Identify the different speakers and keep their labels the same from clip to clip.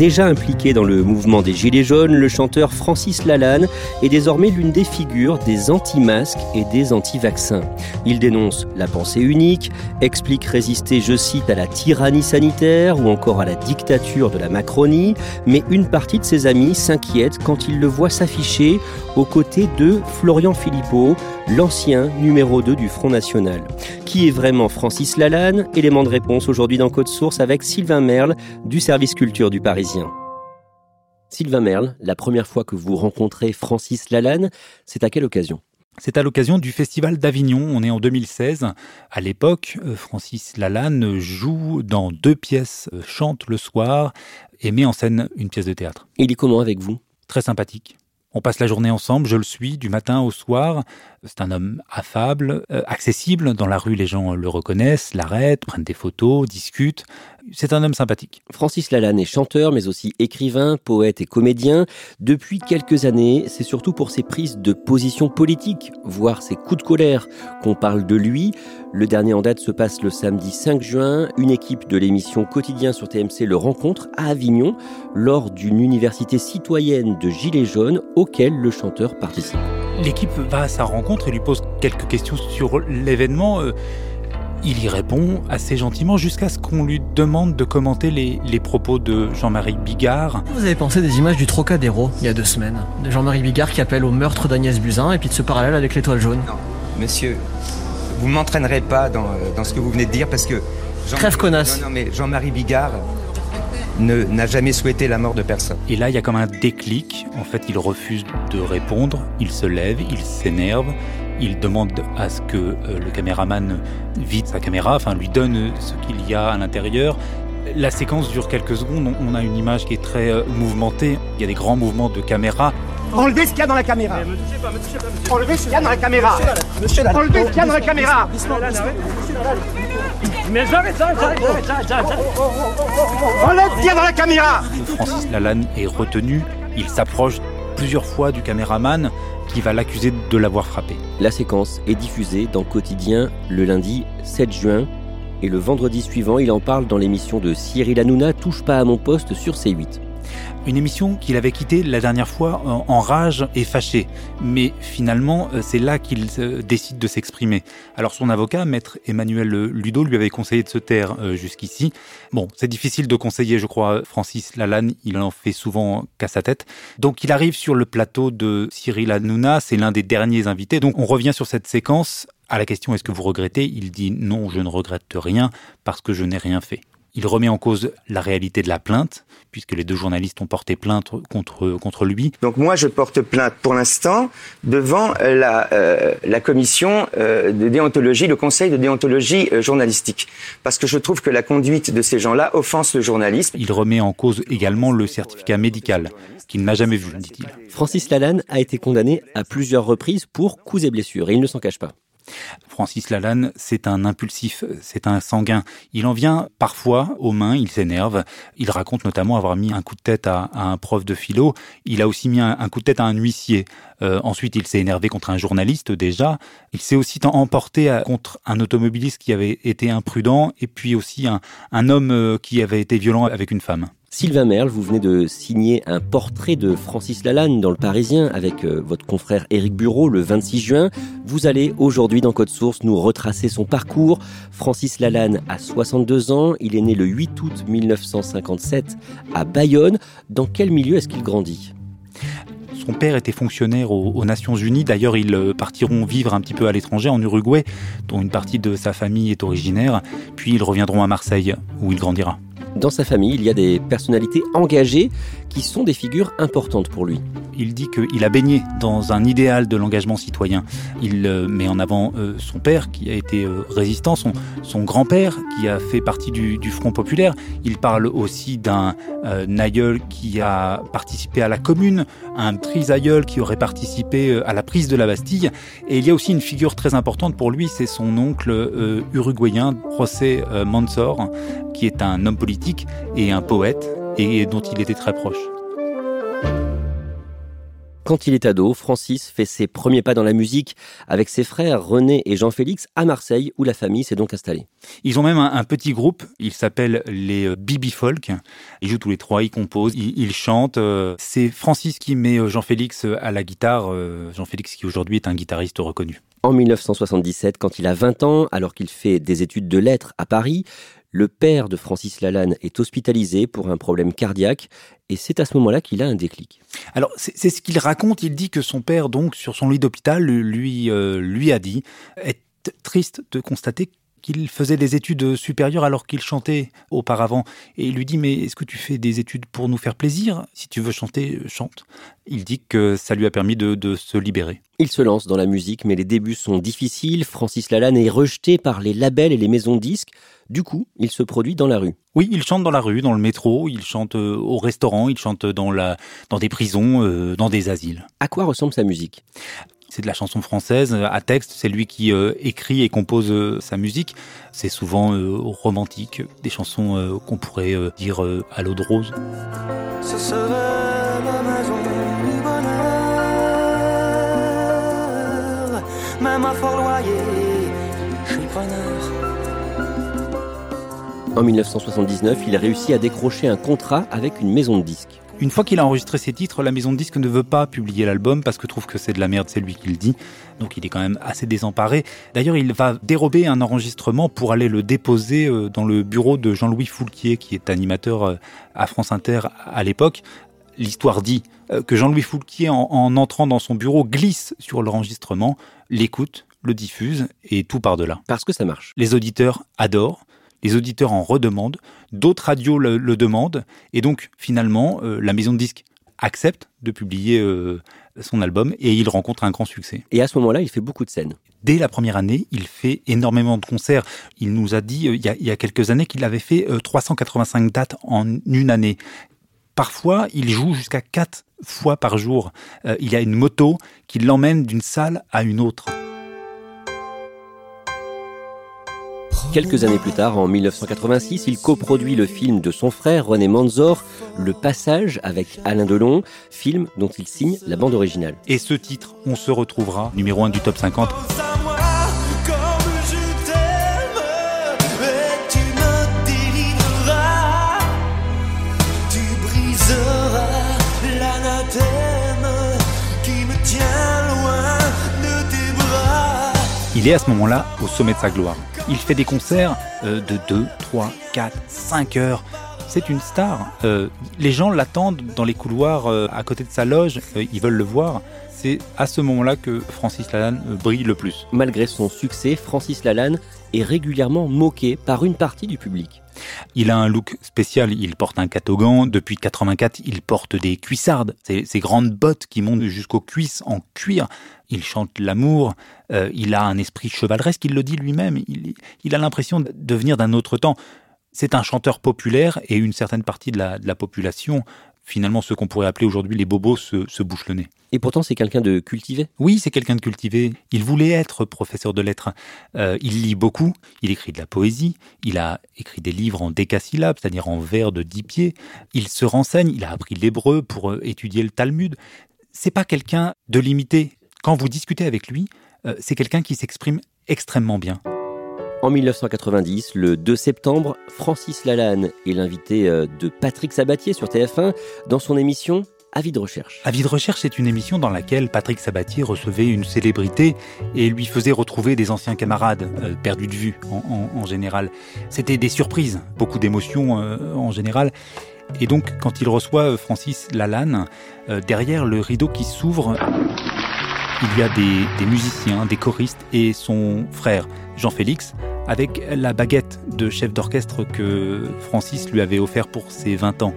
Speaker 1: Déjà impliqué dans le mouvement des Gilets jaunes, le chanteur Francis Lalanne est désormais l'une des figures des anti-masques et des anti-vaccins. Il dénonce la pensée unique, explique résister, je cite, à la tyrannie sanitaire ou encore à la dictature de la Macronie, mais une partie de ses amis s'inquiète quand il le voit s'afficher aux côtés de Florian Philippot, l'ancien numéro 2 du Front National. Qui est vraiment Francis Lalanne? Élément de réponse aujourd'hui dans Code Source avec Sylvain Merle du service culture du Parisien. Sylvain Merle, la première fois que vous rencontrez Francis Lalanne, c'est à quelle occasion?
Speaker 2: C'est à l'occasion du Festival d'Avignon, on est en 2016. À l'époque, euh, Francis Lalanne joue dans deux pièces, euh, chante le soir et met en scène une pièce de théâtre.
Speaker 1: Il est comment avec vous?
Speaker 2: Très sympathique. On passe la journée ensemble, je le suis du matin au soir. C'est un homme affable, euh, accessible. Dans la rue, les gens le reconnaissent, l'arrêtent, prennent des photos, discutent. C'est un homme sympathique.
Speaker 1: Francis Lalanne est chanteur, mais aussi écrivain, poète et comédien. Depuis quelques années, c'est surtout pour ses prises de position politique, voire ses coups de colère, qu'on parle de lui. Le dernier en date se passe le samedi 5 juin. Une équipe de l'émission Quotidien sur TMC le rencontre à Avignon lors d'une université citoyenne de Gilets jaunes auquel le chanteur participe.
Speaker 2: L'équipe va à sa rencontre et lui pose quelques questions sur l'événement. Euh, il y répond assez gentiment jusqu'à ce qu'on lui demande de commenter les, les propos de Jean-Marie Bigard.
Speaker 3: Vous avez pensé des images du Trocadéro il y a deux semaines De Jean-Marie Bigard qui appelle au meurtre d'Agnès Buzyn et puis de ce parallèle avec l'étoile jaune
Speaker 4: Non, monsieur, vous ne m'entraînerez pas dans, euh, dans, ce que vous venez de dire parce que...
Speaker 3: Jean Crève connasse
Speaker 4: Non, non, mais Jean-Marie Bigard n'a jamais souhaité la mort de personne.
Speaker 2: Et là, il y a comme un déclic. En fait, il refuse de répondre, il se lève, il s'énerve, il demande à ce que euh, le caméraman vide sa caméra, enfin lui donne ce qu'il y a à l'intérieur. La séquence dure quelques secondes, on a une image qui est très euh, mouvementée, il y a des grands mouvements de caméra.
Speaker 5: Enlevez ce qu'il y a dans la caméra. Me touchez pas, me touchez pas, Enlevez ce qu'il y a dans la caméra. Monsieur Enlevez ce qu'il y a dans la caméra. Mais j'arrête, j'arrête, j'arrête, j'arrête. Enlève dans la caméra.
Speaker 2: Francis Lalanne est retenu, il s'approche plusieurs fois du caméraman qui va l'accuser de l'avoir frappé.
Speaker 1: La séquence est diffusée dans Quotidien le lundi 7 juin et le vendredi suivant, il en parle dans l'émission de Cyril Hanouna Touche pas à mon poste sur C8
Speaker 2: une émission qu'il avait quittée la dernière fois en, rage et fâché. Mais finalement, euh, c'est là qu'il euh, décide de s'exprimer. Alors son avocat, maître Emmanuel Ludo, lui avait conseillé de se taire euh, jusqu'ici. Bon, c'est difficile de conseiller, je crois, Francis Lalanne, il en fait souvent qu'à sa tête. Donc il arrive sur le plateau de Cyril Hanouna, c'est l'un des derniers invités. Donc on revient sur cette séquence à la question est-ce que vous regrettez? Il dit non, je ne regrette rien parce que je n'ai rien fait. Il remet en cause la réalité de la plainte, puisque les deux journalistes ont porté plainte contre, contre lui.
Speaker 4: Donc moi, je porte plainte pour l'instant devant la, euh, la commission euh, de déontologie, le conseil de déontologie euh, journalistique, parce que je trouve que la conduite de ces gens-là offense le journalisme.
Speaker 2: Il remet en cause également le certificat médical, qu'il n'a jamais vu, dit-il.
Speaker 1: Francis Lalanne a été condamné à plusieurs reprises pour coups et blessures, et il ne s'en cache pas.
Speaker 2: Francis Lalanne, c'est un impulsif, c'est un sanguin. Il en vient parfois aux mains, il s'énerve. Il raconte notamment avoir mis un coup de tête à, un prof de philo. Il a aussi mis un, coup de tête à un huissier. Euh, ensuite, il s'est énervé contre un journaliste déjà. Il s'est aussi emporté contre un automobiliste qui avait été imprudent et puis aussi un, homme euh, qui avait été violent avec une femme.
Speaker 1: Sylvain Merle, vous venez de signer un portrait de Francis Lalanne dans le Parisien avec euh, votre confrère Éric Bureau le 26 juin. Vous allez aujourd'hui dans Code Source nous retracer son parcours. Francis Lalanne a 62 ans, il est né le 8 août 1957 à Bayonne. Dans quel milieu est-ce qu'il grandit?
Speaker 2: Son père était fonctionnaire aux, Nations Unies. D'ailleurs, ils euh, partiront vivre un petit peu à l'étranger, en Uruguay, dont une partie de sa famille est originaire. Puis ils reviendront à Marseille, où il grandira.
Speaker 1: Dans sa famille, il y a des personnalités engagées qui sont des figures importantes pour lui.
Speaker 2: Il dit qu'il a baigné dans un idéal de l'engagement citoyen. Il euh, met en avant euh, son père qui a été euh, résistant, son, grand-père qui a fait partie du, Front populaire. Il parle aussi d'un aïeul qui a participé à la commune, un trisaïeul qui aurait participé à la prise de la Bastille. Et il y a aussi une figure très importante pour lui, c'est son oncle uruguayen, José Manzor, qui est un homme politique et un poète et dont il était très proche.
Speaker 1: Quand il est ado, Francis fait ses premiers pas dans la musique avec ses frères René et Jean-Félix à Marseille, où la famille s'est donc installée.
Speaker 2: Ils ont même un, petit groupe, il s'appelle les euh, Bibi Folk. Ils jouent tous les trois, ils composent, ils, chantent. Euh. C'est Francis qui met euh, Jean-Félix à la guitare, Jean-Félix qui aujourd'hui est un guitariste reconnu.
Speaker 1: En 1977, quand il a 20 ans, alors qu'il fait des études de lettres à Paris, le père de Francis Lalanne est hospitalisé pour un problème cardiaque et c'est à ce moment-là qu'il a un déclic.
Speaker 2: Alors c'est ce qu'il raconte, il dit que son père donc sur son lit d'hôpital lui euh, lui a dit est triste de constater qu'il faisait des études supérieures alors qu'il chantait auparavant. Et il lui dit, mais est-ce que tu fais des études pour nous faire plaisir? Si tu veux chanter, chante. Il dit que ça lui a permis de, de se libérer.
Speaker 1: Il se lance dans la musique, mais les débuts sont difficiles. Francis Lalanne est rejeté par les labels et les maisons de disques. Du coup, il se produit dans la rue.
Speaker 2: Oui, il chante dans la rue, dans le métro, il chante euh, au restaurant, il chante dans, la, dans des prisons, euh, dans des asiles.
Speaker 1: À quoi ressemble sa musique?
Speaker 2: C'est de la chanson française à texte, c'est lui qui euh, écrit et compose euh, sa musique. C'est souvent euh, romantique, des chansons qu'on pourrait dire à l'eau de rose. Ce serait la maison du bonheur, même à Fort Loyer,
Speaker 1: je suis preneur. En 1979, il réussit à décrocher un contrat avec une maison de disques.
Speaker 2: Une fois qu'il a enregistré ses titres, la maison de disques ne veut pas publier l'album parce que trouve que c'est de la merde, c'est lui qui le dit. Donc il est quand même assez désemparé. D'ailleurs, il va dérober un enregistrement pour aller le déposer euh, dans le bureau de Jean-Louis Foulquier, qui est animateur euh, à France Inter à l'époque. L'histoire dit euh, que Jean-Louis Foulquier, en, en entrant dans son bureau, glisse sur l'enregistrement, l'écoute, le diffuse et tout par delà.
Speaker 1: Parce que ça marche.
Speaker 2: Les auditeurs adorent les auditeurs en redemandent, d'autres radios le, demandent, et donc finalement, euh, la maison de disques accepte de publier euh, son album et il rencontre un grand succès.
Speaker 1: Et à ce moment-là, il fait beaucoup de scènes.
Speaker 2: Dès la première année, il fait énormément de concerts. Il nous a dit euh, il, y a, quelques années qu'il avait fait 385 dates en une année. Parfois, il joue jusqu'à quatre fois par jour. il y a une moto qui l'emmène d'une salle à une autre.
Speaker 1: Quelques années plus tard, en 1986, il coproduit le film de son frère René Manzor, Le Passage, avec Alain Delon, film dont il signe la bande originale.
Speaker 2: Et ce titre, on se retrouvera numéro 1 du top 50. Il est à ce moment-là au sommet de sa gloire. Il fait des concerts euh, de 2, 3, 4, 5 heures. C'est une star. Euh, les gens l'attendent dans les couloirs euh, à côté de sa loge. ils veulent le voir. C'est à ce moment-là que Francis Lalanne brille le plus.
Speaker 1: Malgré son succès, Francis Lalanne est régulièrement moqué par une partie du public.
Speaker 2: Il a un look spécial, il porte un catogan, depuis 84 il porte des cuissardes, ces, ces grandes bottes qui montent jusqu'aux cuisses en cuir, il chante l'amour, euh, il a un esprit chevaleresque, il le dit lui-même, il, a l'impression de venir d'un autre temps. C'est un chanteur populaire et une certaine partie de la, population, finalement ce qu'on pourrait appeler aujourd'hui les bobos, se, se bouche le nez.
Speaker 1: Et pourtant, c'est quelqu'un de cultivé?
Speaker 2: Oui, c'est quelqu'un de cultivé. Il voulait être professeur de lettres. Euh, il lit beaucoup. Il écrit de la poésie. Il a écrit des livres en décasyllabes, c'est-à-dire en vers de dix pieds. Il se renseigne. Il a appris l'hébreu pour euh, étudier le Talmud. C'est pas quelqu'un de limité. Quand vous discutez avec lui, euh, c'est quelqu'un qui s'exprime extrêmement bien.
Speaker 1: En 1990, le 2 septembre, Francis Lalanne est l'invité de Patrick Sabatier sur TF1 dans son émission Avis de recherche.
Speaker 2: Avis de recherche, c'est une émission dans laquelle Patrick Sabatier recevait une célébrité et lui faisait retrouver des anciens camarades euh, perdus de vue en, général. C'était des surprises, beaucoup d'émotions euh, en général. Et donc, quand il reçoit euh, Francis Lalanne, derrière le rideau qui s'ouvre, il y a des, des musiciens, des choristes et son frère Jean-Félix avec la baguette de chef d'orchestre que Francis lui avait offert pour ses 20 ans.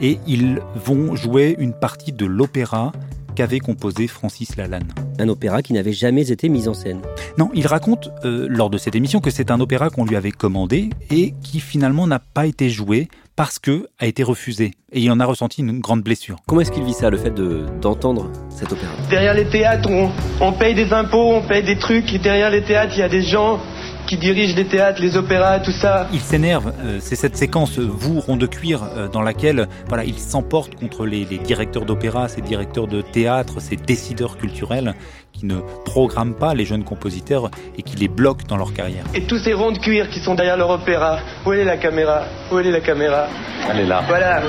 Speaker 2: Et ils vont jouer une partie de l'opéra qu'avait composé Francis Lalanne.
Speaker 1: Un opéra qui n'avait jamais été mis en scène.
Speaker 2: Non, il raconte euh, lors de cette émission que c'est un opéra qu'on lui avait commandé et qui finalement n'a pas été joué parce que a été refusé et il en a ressenti une grande blessure.
Speaker 1: Comment est-ce qu'il vit ça, le fait de, d'entendre cet opéra
Speaker 6: Derrière les théâtres, on, on paye des impôts, on paye des trucs, et derrière les théâtres, il y a des gens qui dirigent les théâtres, les opéras, tout ça.
Speaker 2: Il s'énerve, euh, c'est cette séquence, euh, vous, rond de cuir, euh, dans laquelle voilà, il s'emporte contre les, les directeurs d'opéra, ces directeurs de théâtre, ces décideurs culturels qui ne programment pas les jeunes compositeurs et qui les bloquent dans leur carrière.
Speaker 6: Et tous ces ronds de cuir qui sont derrière leur opéra. Où est la caméra? Où est la caméra?
Speaker 7: Elle est là.
Speaker 6: Voilà,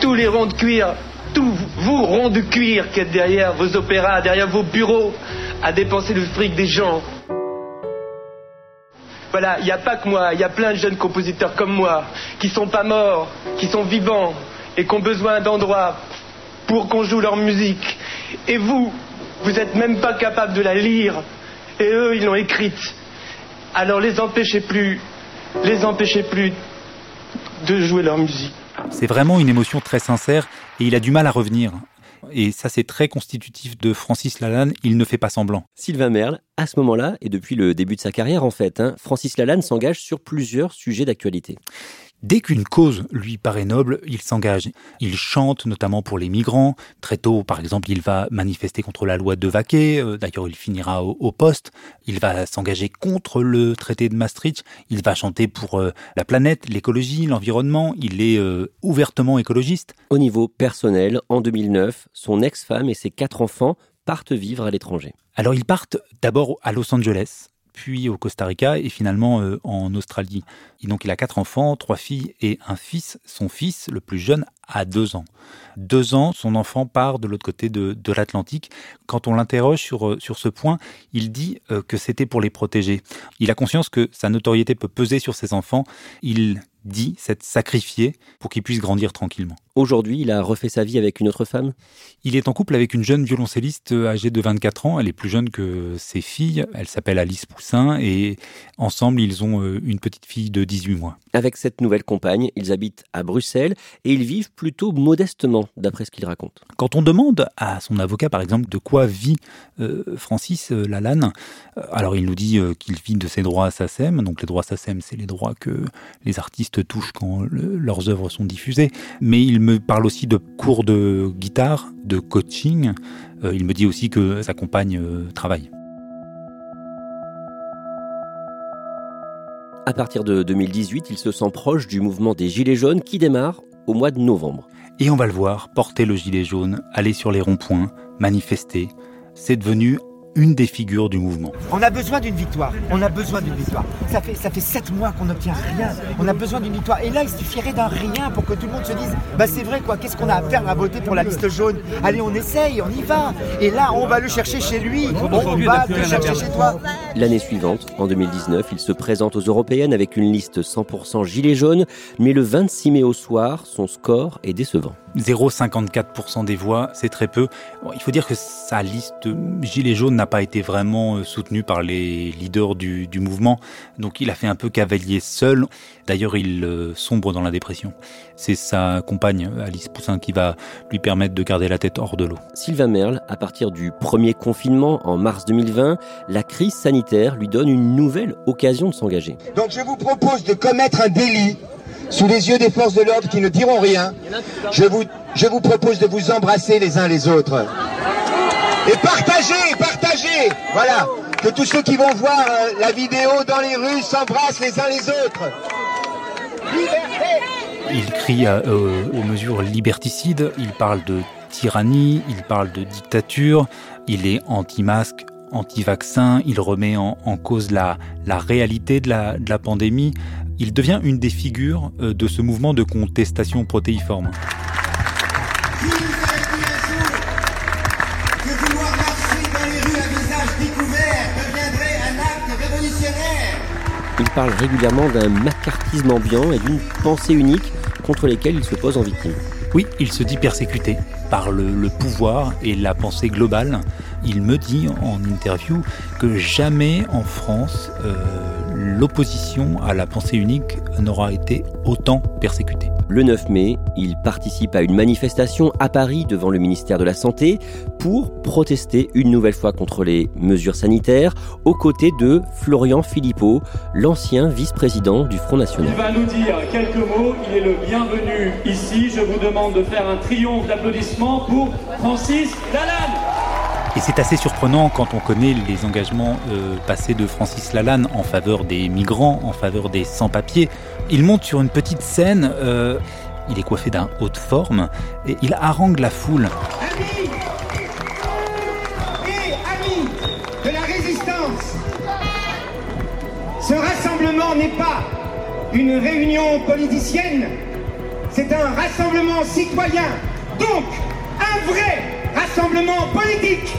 Speaker 6: tous les ronds de cuir, tous vous ronds de cuir qui êtes derrière vos opéras, derrière vos bureaux, à dépenser le fric des gens. Voilà, il n'y a pas que moi, il y a plein de jeunes compositeurs comme moi, qui sont pas morts, qui sont vivants, et qui ont besoin d'endroits pour qu'on joue leur musique. Et vous, vous n'êtes même pas capable de la lire, et eux, ils l'ont écrite. Alors les empêchez plus, les empêchez plus de jouer leur musique.
Speaker 2: C'est vraiment une émotion très sincère et il a du mal à revenir. Et ça, c'est très constitutif de Francis Lalanne. Il ne fait pas semblant.
Speaker 1: Sylvain Merle, à ce moment-là, et depuis le début de sa carrière en fait, hein, Francis Lalanne s'engage sur plusieurs sujets d'actualité.
Speaker 2: Dès qu'une cause lui paraît noble, il s'engage. Il chante notamment pour les migrants. Très tôt, par exemple, il va manifester contre la loi de Vaquet. Euh, D'ailleurs, il finira au, au poste. Il va s'engager contre le traité de Maastricht. Il va chanter pour euh, la planète, l'écologie, l'environnement. Il est euh, ouvertement écologiste.
Speaker 1: Au niveau personnel, en 2009, son ex-femme et ses quatre enfants partent vivre à l'étranger.
Speaker 2: Alors, ils partent d'abord à Los Angeles puis au Costa Rica et finalement euh, en Australie. Donc il a quatre enfants, trois filles et un fils. Son fils, le plus jeune, a deux ans. Deux ans, son enfant part de l'autre côté de, de l'Atlantique. Quand on l'interroge sur, euh, sur ce point, il dit euh, que c'était pour les protéger. Il a conscience que sa notoriété peut peser sur ses enfants. Il dit s'être sacrifié pour qu'ils puissent grandir tranquillement.
Speaker 1: Aujourd'hui, il a refait sa vie avec une autre femme?
Speaker 2: Il est en couple avec une jeune violoncelliste âgée de 24 ans. Elle est plus jeune que ses filles. Elle s'appelle Alice Poussin et ensemble, ils ont euh, une petite fille de 18 mois.
Speaker 1: Avec cette nouvelle compagne, ils habitent à Bruxelles et ils vivent plutôt modestement, d'après ce qu'il raconte.
Speaker 2: Quand on demande à son avocat, par exemple, de quoi vit euh, Francis euh, Lalanne, euh, alors il nous dit qu'il vit de ses droits SACEM. Donc les droits SACEM, c'est les droits que les artistes touchent quand le- leurs œuvres sont diffusées. Mais il me parle aussi de cours de guitare, de coaching. Il me dit aussi que sa compagne travaille.
Speaker 1: À partir de 2018, il se sent proche du mouvement des Gilets jaunes qui démarre au mois de novembre.
Speaker 2: Et on va le voir porter le gilet jaune, aller sur les ronds-points, manifester. C'est devenu une des figures du mouvement.
Speaker 5: On a besoin d'une victoire. On a besoin d'une victoire. Ça fait, ça fait sept mois qu'on n'obtient rien. On a besoin d'une victoire. Et là, il suffirait d'un rien pour que tout le monde se dise Bah, c'est vrai, quoi. Qu'est-ce qu'on a à faire à voter pour la liste jaune? Allez, on essaye, on y va. Et là, on va le chercher chez lui. On va le chercher chez toi.
Speaker 1: L'année suivante, en 2019, il se présente aux européennes avec une liste 100% Gilets jaunes, mais le 26 mai au soir, son score est décevant.
Speaker 2: 0,54% des voix, c'est très peu. Bon, il faut dire que sa liste Gilets jaunes n'a pas été vraiment euh, soutenue par les leaders du, du mouvement, donc il a fait un peu cavalier seul. D'ailleurs, il euh, sombre dans la dépression. C'est sa compagne, Alice Poussin, qui va lui permettre de garder la tête hors de l'eau.
Speaker 1: Sylvain Merle, à partir du premier confinement en mars 2020, la crise sanitaire lui donne une nouvelle occasion de s'engager.
Speaker 8: Donc je vous propose de commettre un délit sous les yeux des forces de l'ordre qui ne diront rien. Je vous, je vous propose de vous embrasser les uns les autres. Et partagez, partagez Voilà, que tous ceux qui vont voir euh, la vidéo dans les rues s'embrassent les uns les autres. Liberté
Speaker 2: Il crie à- euh, aux mesures liberticides, il parle de tyrannie, il parle de dictature, il est anti-masque, anti-vaccin, il remet en, en cause la, la réalité de la, de la pandémie. Il devient une des figures euh, de ce mouvement de contestation protéiforme.
Speaker 1: Il parle régulièrement d'un macartisme ambiant et d'une pensée unique contre lesquelles il se pose en victime.
Speaker 2: Oui, il se dit persécuté par le, le pouvoir et la pensée globale. Il me dit en interview que jamais en France euh, l'opposition à la pensée unique n'aura été autant persécutée.
Speaker 1: Le 9 mai, il participe à une manifestation à Paris devant le ministère de la Santé pour protester une nouvelle fois contre les mesures sanitaires aux côtés de Florian Philippot, l'ancien vice-président du Front National.
Speaker 7: Il va nous dire quelques mots, il est le bienvenu ici. Je vous demande de faire un triomphe d'applaudissements pour Francis Lalanne.
Speaker 2: Et c'est assez surprenant quand on connaît les engagements euh, passés de Francis Lalanne en faveur des migrants, en faveur des sans-papiers. Il monte sur une petite scène, euh, il est coiffé d'un haut de forme et il harangue la foule.
Speaker 8: Amis et amis de la résistance, ce rassemblement n'est pas une réunion politicienne, c'est un rassemblement citoyen, donc un vrai rassemblement politique.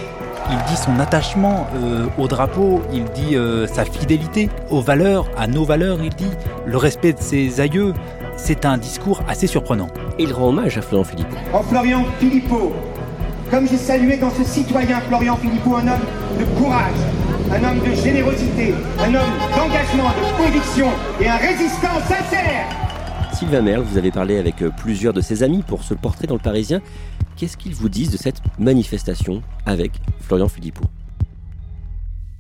Speaker 2: Il dit son attachement euh, au drapeau, il dit euh, sa fidélité aux valeurs, à nos valeurs, il dit le respect de ses aïeux. C'est un discours assez surprenant.
Speaker 1: Et il rend hommage à Florian Philippot.
Speaker 8: En Florian Philippot, comme j'ai salué dans ce citoyen Florian Philippot un homme de courage, un homme de générosité, un homme d'engagement, de conviction et un résistant sincère.
Speaker 1: Sylvain Merle, vous avez parlé avec euh, plusieurs de ses amis pour ce portrait dans le Parisien. Qu'est-ce qu'ils vous disent de cette manifestation avec Florian Philippot?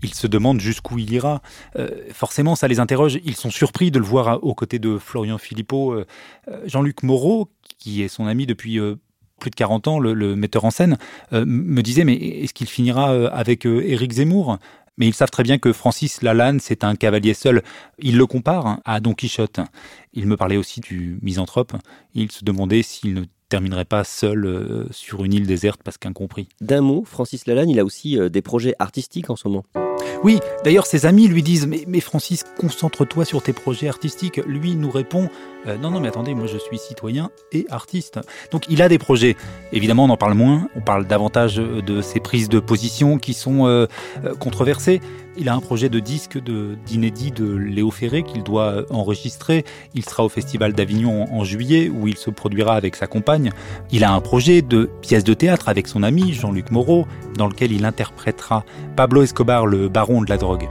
Speaker 2: Ils se demandent jusqu'où il ira. Euh, forcément, ça les interroge. Ils sont surpris de le voir aux côtés de Florian Philippot. Euh, Jean-Luc Moreau, qui est son ami depuis plus de 40 ans, le, le metteur en scène, me disait mais est-ce qu'il finira avec Éric Zemmour? Mais ils savent très bien que Francis Lalanne, c'est un cavalier seul. Il le compare à Don Quichotte. Il me parlait aussi du misanthrope. Il se demandait s'il ne terminerait pas seul euh, sur une île déserte parce qu'incompris.
Speaker 1: D'un mot, Francis Lalanne, il a aussi euh, des projets artistiques en ce moment.
Speaker 2: Oui, d'ailleurs ses amis lui disent mais, Francis, concentre-toi sur tes projets artistiques. Lui nous répond euh, non non mais attendez, moi je suis citoyen et artiste. Donc il a des projets. Évidemment on en parle moins, on parle davantage de ses prises de position qui sont euh, euh, controversées. Il a un projet de disque d'inédit de, Léo Ferré qu'il doit enregistrer. Il sera au Festival d'Avignon en, en juillet où il se produira avec sa compagne. Il a un projet de pièce de théâtre avec son ami Jean-Luc Moreau dans lequel il interprétera Pablo Escobar, le baron de la drogue.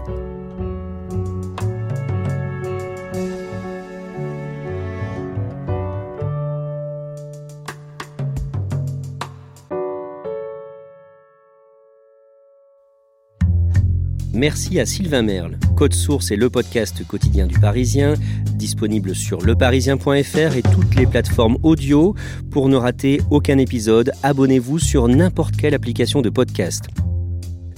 Speaker 1: Merci à Sylvain Merle. Code Source est le podcast quotidien du Parisien, disponible sur leparisien.fr et toutes les plateformes audio. Pour ne rater aucun épisode, abonnez-vous sur n'importe quelle application de podcast.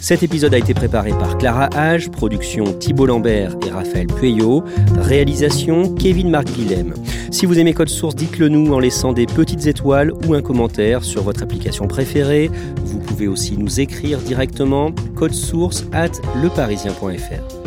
Speaker 1: Cet épisode a été préparé par Clara Hage, production Thibault Lambert et Raphaël Pueyo, réalisation Kevin Marc Guilhem. Si vous aimez Code Source, dites-le nous en laissant des petites étoiles ou un commentaire sur votre application préférée. Vous pouvez aussi nous écrire directement code source at leparisien.fr.